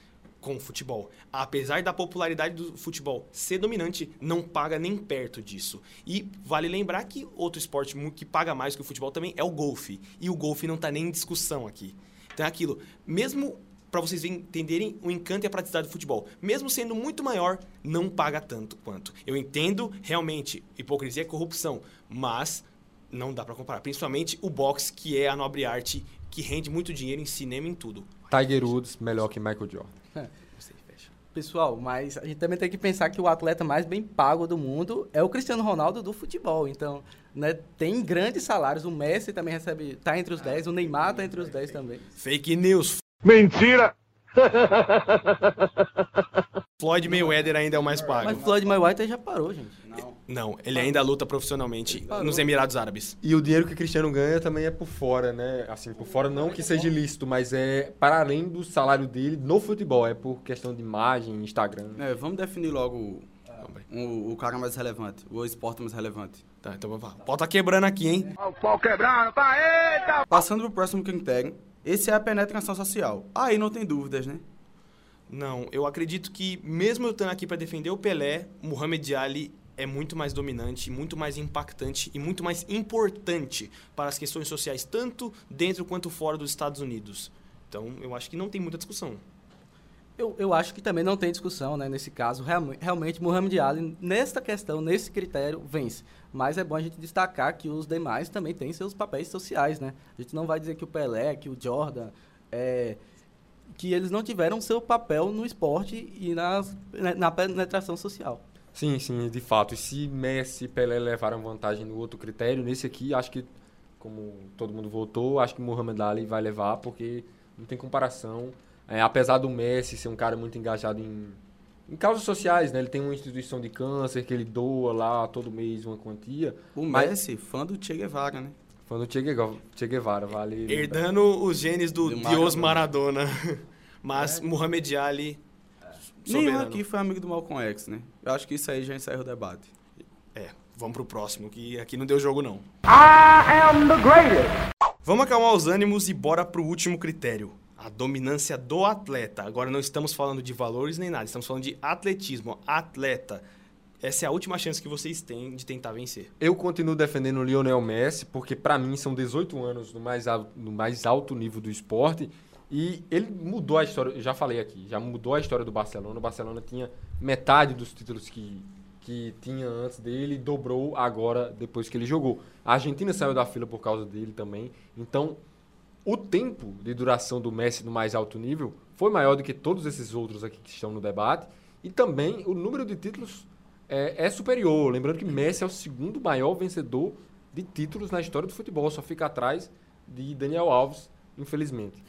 com futebol. Apesar da popularidade do futebol ser dominante, não paga nem perto disso. E vale lembrar que outro esporte que paga mais que o futebol também é o golfe. E o golfe não está nem em discussão aqui. Então é aquilo, mesmo para vocês entenderem o encanto e a praticidade do futebol. Mesmo sendo muito maior, não paga tanto quanto. Eu entendo realmente hipocrisia é corrupção, mas não dá para comparar. Principalmente o boxe, que é a nobre arte que rende muito dinheiro em cinema e em tudo. Tiger Woods melhor que Michael Jordan. Pessoal, mas a gente também tem que pensar que o atleta mais bem pago do mundo é o Cristiano Ronaldo do futebol. Então, né, tem grandes salários. O Messi também recebe, tá entre os 10, o Neymar tá entre os 10 também. Fake news. Mentira! Floyd Mayweather ainda é o mais pago. Mas Floyd Mayweather já parou, gente. Não. Não, ele ainda luta profissionalmente nos Emirados Árabes. E o dinheiro que o Cristiano ganha também é por fora, né? Assim, por fora não que seja ilícito, mas é para além do salário dele no futebol. É por questão de imagem, Instagram. É, vamos definir logo o, o, o cara mais relevante, o esporte mais relevante. Tá, então vamos lá. O pau tá quebrando aqui, hein? Passando pro próximo critério, esse é a penetração social. Aí não tem dúvidas, né? Não, eu acredito que mesmo eu estando aqui para defender o Pelé, Muhammad Ali é muito mais dominante, muito mais impactante e muito mais importante para as questões sociais, tanto dentro quanto fora dos Estados Unidos. Então, eu acho que não tem muita discussão. Eu, eu acho que também não tem discussão, né, nesse caso. Realme- realmente, Muhammad Ali, nesta questão, nesse critério, vence. Mas é bom a gente destacar que os demais também têm seus papéis sociais, né? A gente não vai dizer que o Pelé, que o Jordan, é, que eles não tiveram seu papel no esporte e nas, na na penetração social. Sim, sim, de fato. E se Messi e Pelé levaram vantagem no outro critério, nesse aqui, acho que, como todo mundo votou, acho que Muhammad Ali vai levar, porque não tem comparação. É, apesar do Messi ser um cara muito engajado em, em causas sociais, né? Ele tem uma instituição de câncer que ele doa lá todo mês uma quantia. O Mas- Messi, fã do Che Guevara, né? Foi no Che Guevara, che Guevara vale. Herdando os genes do Do Dios Maradona. Maradona. Mas Muhammad Ali. Nenhum soberano. aqui foi amigo do Malcolm X, né? Eu acho que isso aí já encerra o debate. É, vamos pro próximo, que aqui não deu jogo não. Vamos acalmar os ânimos e bora pro último critério. A dominância do atleta. Agora não estamos falando de valores nem nada, estamos falando de atletismo. Atleta. Essa é a última chance que vocês têm de tentar vencer. Eu continuo defendendo o Lionel Messi, porque pra mim são 18 anos no mais, al- no mais alto nível do esporte. E ele mudou a história, já falei aqui, já mudou a história do Barcelona. O Barcelona tinha metade dos títulos que, que tinha antes dele, dobrou agora depois que ele jogou. A Argentina saiu da fila por causa dele também. Então, o tempo de duração do Messi no mais alto nível foi maior do que todos esses outros aqui que estão no debate. E também o número de títulos é, é superior. Lembrando que Messi é o segundo maior vencedor de títulos na história do futebol. Só fica atrás de Daniel Alves, infelizmente.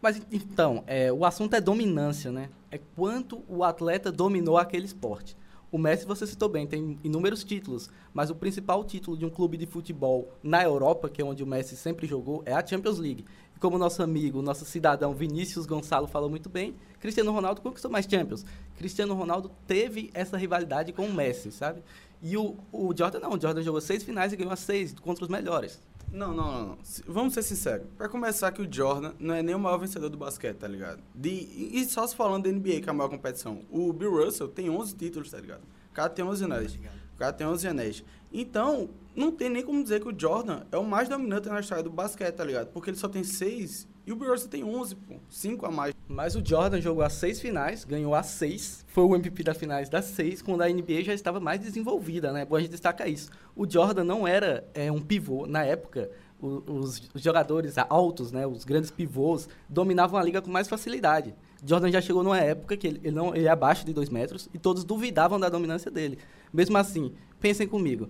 Mas então, é, o assunto é dominância, né? É quanto o atleta dominou aquele esporte. O Messi, você citou bem, tem inúmeros títulos, mas o principal título de um clube de futebol na Europa, que é onde o Messi sempre jogou, é a Champions League. E como nosso amigo, nosso cidadão Vinícius Gonçalo falou muito bem, Cristiano Ronaldo conquistou mais Champions. Cristiano Ronaldo teve essa rivalidade com o Messi, sabe? E o, o Jordan não, o Jordan jogou seis finais e ganhou as seis contra os melhores. Não, não, não. Vamos ser sinceros. Pra começar, que o Jordan não é nem o maior vencedor do basquete, tá ligado? De, e só se falando da NBA, que é a maior competição. O Bill Russell tem 11 títulos, tá ligado? O cara tem 11 anéis. O cara tem 11 anéis. Então, não tem nem como dizer que o Jordan é o mais dominante na história do basquete, tá ligado? Porque ele só tem 6 e o Russell tem 11, pô. 5 a mais. Mas o Jordan jogou as seis finais, ganhou as seis, foi o MVP das finais das seis, quando a NBA já estava mais desenvolvida, né? Bom a gente destaca isso. O Jordan não era é, um pivô na época. os, os jogadores altos, né, os grandes pivôs, dominavam a liga com mais facilidade. Jordan já chegou numa época que ele, ele não, ele é abaixo de dois metros e todos duvidavam da dominância dele. Mesmo assim, pensem comigo,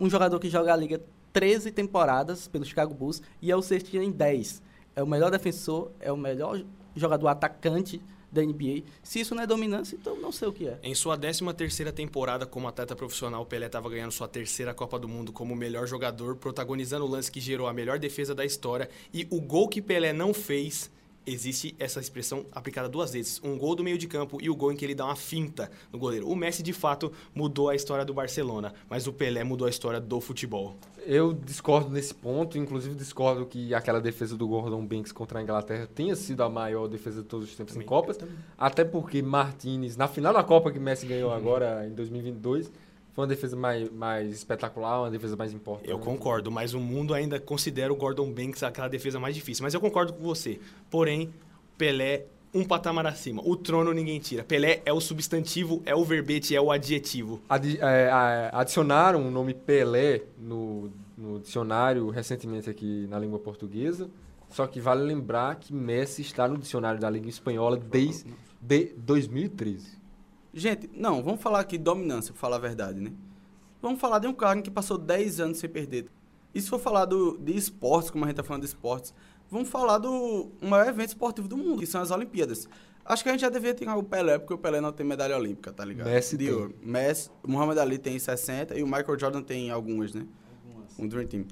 um jogador que joga a liga 13 temporadas pelo Chicago Bulls e é o sexto em 10. É o melhor defensor, é o melhor jogador atacante da NBA. Se isso não é dominância, então não sei o que é. Em sua 13 terceira temporada como atleta profissional, Pelé estava ganhando sua terceira Copa do Mundo como melhor jogador, protagonizando o lance que gerou a melhor defesa da história. E o gol que Pelé não fez, existe essa expressão aplicada duas vezes. Um gol do meio de campo e o gol em que ele dá uma finta no goleiro. O Messi, de fato, mudou a história do Barcelona, mas o Pelé mudou a história do futebol. Eu discordo nesse ponto, inclusive discordo que aquela defesa do Gordon Banks contra a Inglaterra tenha sido a maior defesa de todos os tempos em Copas, até porque Martinez, na final da Copa que Messi ganhou agora em 2022, foi uma defesa mais, mais espetacular, uma defesa mais importante. Eu concordo, mas o mundo ainda considera o Gordon Banks aquela defesa mais difícil. Mas eu concordo com você. Porém, Pelé, um patamar acima. O trono ninguém tira. Pelé é o substantivo, é o verbete, é o adjetivo. Adi- é, adicionaram o nome Pelé no, no dicionário recentemente aqui na língua portuguesa, só que vale lembrar que Messi está no dicionário da língua espanhola desde de 2013. Gente, não, vamos falar aqui de dominância, pra falar a verdade, né? Vamos falar de um cara que passou 10 anos sem perder. E se for falar do, de esportes, como a gente tá falando de esportes, vamos falar do maior evento esportivo do mundo, que são as Olimpíadas. Acho que a gente já devia tirar o Pelé, porque o Pelé não tem medalha olímpica, tá ligado? Messi de ouro. Messi, o Muhammad Ali tem 60 e o Michael Jordan tem algumas, né? Um Dream Team.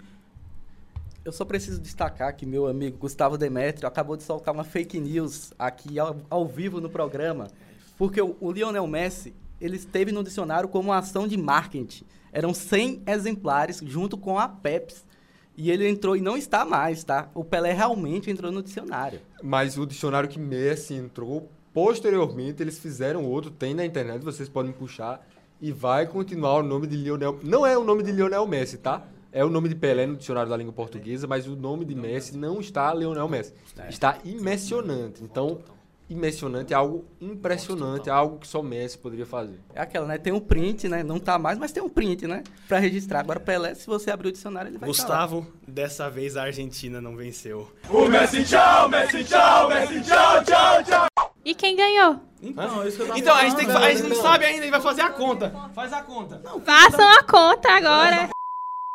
Eu só preciso destacar que meu amigo Gustavo Demetrio acabou de soltar uma fake news aqui ao, ao vivo no programa, porque o, o Lionel Messi, ele esteve no dicionário como uma ação de marketing. Eram 100 exemplares junto com a Pepsi. E ele entrou e não está mais, tá? O Pelé realmente entrou no dicionário. Mas o dicionário que Messi entrou, posteriormente eles fizeram outro, tem na internet, vocês podem puxar, e vai continuar o nome de Lionel. Não é o nome de Lionel Messi, tá? É o nome de Pelé no dicionário da língua portuguesa, mas o nome de Messi não está Lionel Messi. Está imensionante. Então, imensionante é algo impressionante, é algo que só Messi poderia fazer. É aquela, né? Tem um print, né? Não tá mais, mas tem um print, né? Pra registrar. Agora, Pelé, se você abrir o dicionário, ele vai estar lá. Gustavo, dessa vez a Argentina não venceu. E quem ganhou. Então, é isso que eu tava Então, a gente, tem que, falando, a gente não sabe ainda, a gente vai fazer a conta. Faz a conta. Façam a conta agora.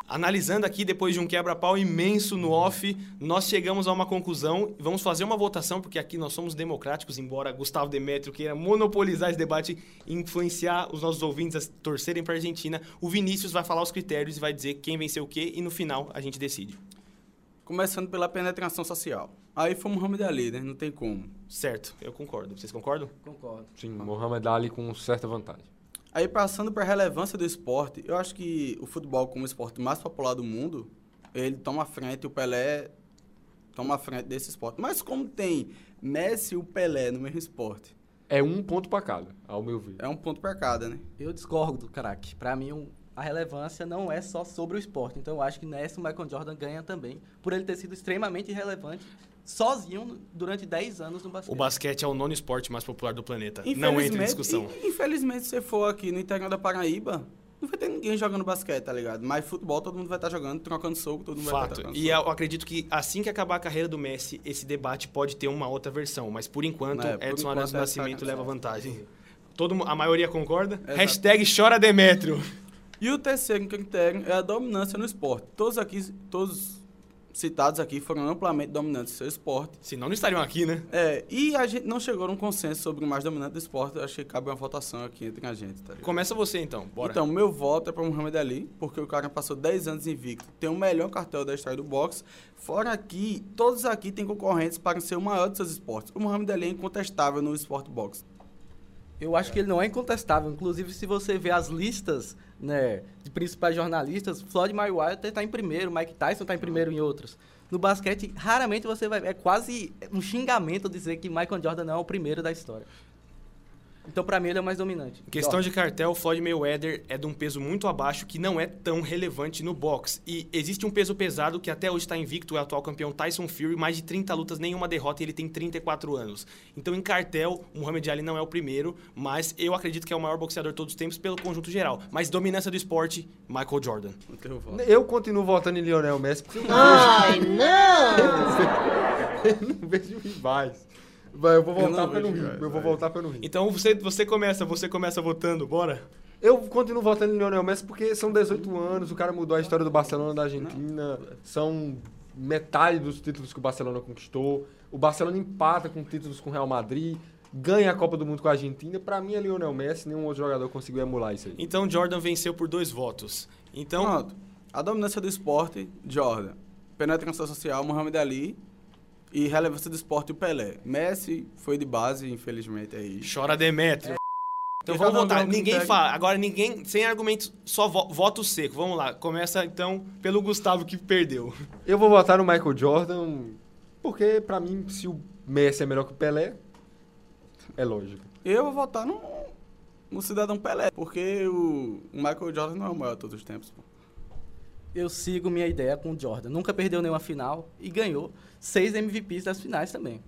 Analisando aqui, depois de um quebra-pau imenso no off, nós chegamos a uma conclusão. Vamos fazer uma votação, porque aqui nós somos democráticos, embora Gustavo Demetrio queira monopolizar esse debate e influenciar os nossos ouvintes a torcerem para a Argentina. O Vinícius vai falar os critérios e vai dizer quem venceu o quê, e no final a gente decide. Começando pela penetração social. Aí foi Muhammad Ali, né? Não tem como. Certo, eu concordo. Vocês concordam? Concordo. Sim, Mohamed Ali com certa vantagem. Aí passando para a relevância do esporte, eu acho que o futebol como o esporte mais popular do mundo, ele toma frente, o Pelé toma frente desse esporte. Mas como tem Messi e o Pelé no mesmo esporte, É um ponto pra cada, ao meu ver. é um ponto para cada, né? Eu discordo, craque. Pra mim, um- a relevância não é só sobre o esporte. Então, eu acho que nessa o Michael Jordan ganha também, por ele ter sido extremamente relevante sozinho durante 10 anos no basquete. O basquete é o nono esporte mais popular do planeta. Não entra em discussão. in- Infelizmente, se você for aqui no interior da Paraíba, não vai ter ninguém jogando basquete, tá ligado? Mas futebol todo mundo vai estar jogando, trocando soco, todo mundo vai estar Fato. trocando E soco. eu acredito que assim que acabar a carreira do Messi, esse debate pode ter uma outra versão. Mas por enquanto, É, por Edson Arantes do é Nascimento leva vantagem. Todo, a maioria concorda? Exato. Hashtag chora Demétrio. E o terceiro critério é a dominância no esporte. Todos aqui, todos citados aqui foram amplamente dominantes no seu esporte. Senão não estariam aqui, né? É, e a gente não chegou num consenso sobre o mais dominante do esporte. Eu achei que cabe uma votação aqui entre a gente, tá? Começa você então, bora. Então, meu voto é para Muhammad Ali, porque o cara passou 10 anos invicto, tem o melhor cartel da história do boxe. Fora aqui, todos aqui têm concorrentes para ser o maior de seus esportes. O Muhammad Ali é incontestável no esporte boxe. Eu acho que ele não é incontestável. Inclusive, se você ver as listas né, de principais jornalistas, Floyd Mayweather está em primeiro, Mike Tyson está em primeiro em outros. No basquete, raramente você vai... É quase um xingamento dizer que Michael Jordan não é o primeiro da história. Então, pra mim, ele é o mais dominante. Em questão de cartel, Floyd Mayweather é de um peso muito abaixo que não é tão relevante no boxe. E existe um peso pesado que até hoje está invicto, é o atual campeão Tyson Fury, mais de 30 lutas, nenhuma derrota e ele tem 34 anos. Então em cartel, o Muhammad Ali não é o primeiro, mas eu acredito que é o maior boxeador de todos os tempos pelo conjunto geral. Mas dominância do esporte, Michael Jordan. Não tem o voto. Eu continuo votando em Lionel Messi porque eu Ai, não! vejo, não vejo rivais. Vai, eu vou voltar não pelo vejo Rio. rivais, Eu vou voltar pelo Rio. Então você, você começa, você começa votando, bora? Eu continuo votando em Lionel Messi porque são 18 anos, o cara mudou a história do Barcelona da Argentina, são metade dos títulos que o Barcelona conquistou. O Barcelona empata com títulos com o Real Madrid, ganha a Copa do Mundo com a Argentina. Pra mim é Lionel Messi, nenhum outro jogador conseguiu emular isso aí. Então Jordan venceu por dois votos. Então, Pronto. A dominância do esporte, Jordan. Penetração social, Muhammad Ali. E relevância do esporte, o Pelé. Messi foi de base, infelizmente, é aí. chora Demétrio. Então E vamos um Ninguém fala. Agora ninguém, sem argumentos, só vo- voto seco. Vamos lá. Começa então pelo Gustavo que perdeu. Eu vou votar no Michael Jordan porque, pra mim, se o Messi é melhor que o Pelé, é lógico. Eu vou votar no, no Cidadão Pelé, porque o, o Michael Jordan não é o maior de todos os tempos. pô. Eu sigo minha ideia com o Jordan. Nunca perdeu nenhuma final e ganhou seis MVPs das finais também.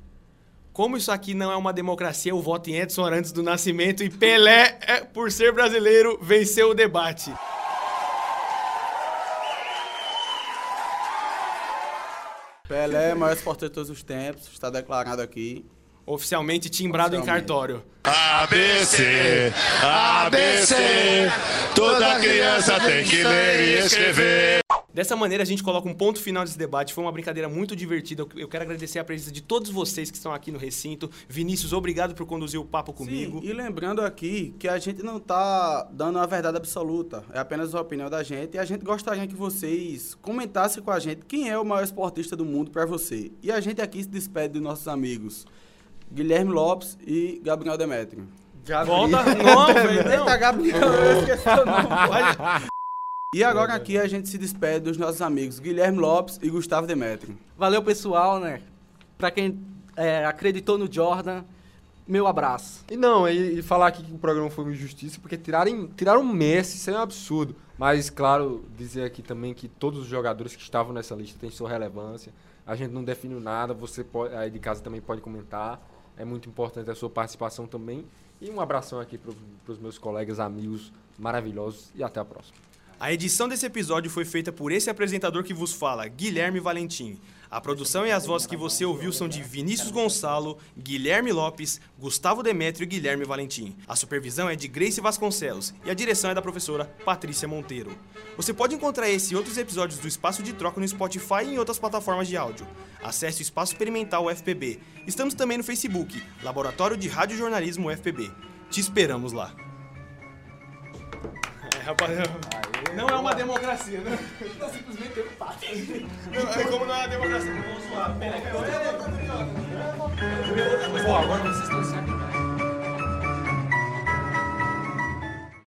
Como isso aqui não é uma democracia, eu voto em Edson Arantes do Nascimento e Pelé, é, por ser brasileiro, venceu o debate. Pelé é o maior esporte de todos os tempos, está declarado aqui. Oficialmente timbrado em cartório. ABC, ABC, toda criança tem que ler e escrever. Dessa maneira, a gente coloca um ponto final nesse debate. Foi uma brincadeira muito divertida. Eu- Eu quero agradecer a presença de todos vocês que estão aqui no recinto. Vinícius, obrigado por conduzir o papo comigo. Sim, e lembrando aqui que a gente não está dando a verdade absoluta, é apenas a opinião da gente. E a gente gostaria que vocês comentassem com a gente quem é o maior esportista do mundo para você. E a gente aqui se despede dos nossos amigos Guilherme Lopes e Gabriel Demetrio. Volta, não, velho, não. Eita, Gabriel, eu esqueci o nome. E agora aqui a gente se despede dos nossos amigos Guilherme Lopes e Gustavo Demetrio. Valeu, pessoal, né? Pra quem é, acreditou no Jordan, meu abraço. E não, e, e falar aqui que o programa foi uma injustiça, porque tiraram, tiraram o Messi, isso é um absurdo. Mas, claro, dizer aqui também que todos os jogadores que estavam nessa lista têm sua relevância. A gente não define nada, você pode, aí de casa também pode comentar. É muito importante a sua participação também. E um abração aqui para os meus colegas, amigos maravilhosos e até a próxima. A edição desse episódio foi feita por esse apresentador que vos fala, Guilherme Valentim. A produção e as vozes que você ouviu são de Vinícius Gonçalo, Guilherme Lopes, Gustavo Demetrio e Guilherme Valentim. A supervisão é de Grace Vasconcelos e a direção é da professora Patrícia Monteiro. Você pode encontrar esse e outros episódios do Espaço de Troca no Spotify e em outras plataformas de áudio. Acesse o Espaço Experimental UFPB. Estamos também no Facebook, Laboratório de Rádio Jornalismo UFPB. Te esperamos lá. É, rapaziada. Não é uma democracia, né? Não, simplesmente tem empate. Não, é como não é uma democracia. Vamos aí, Pô, agora vocês estão certos.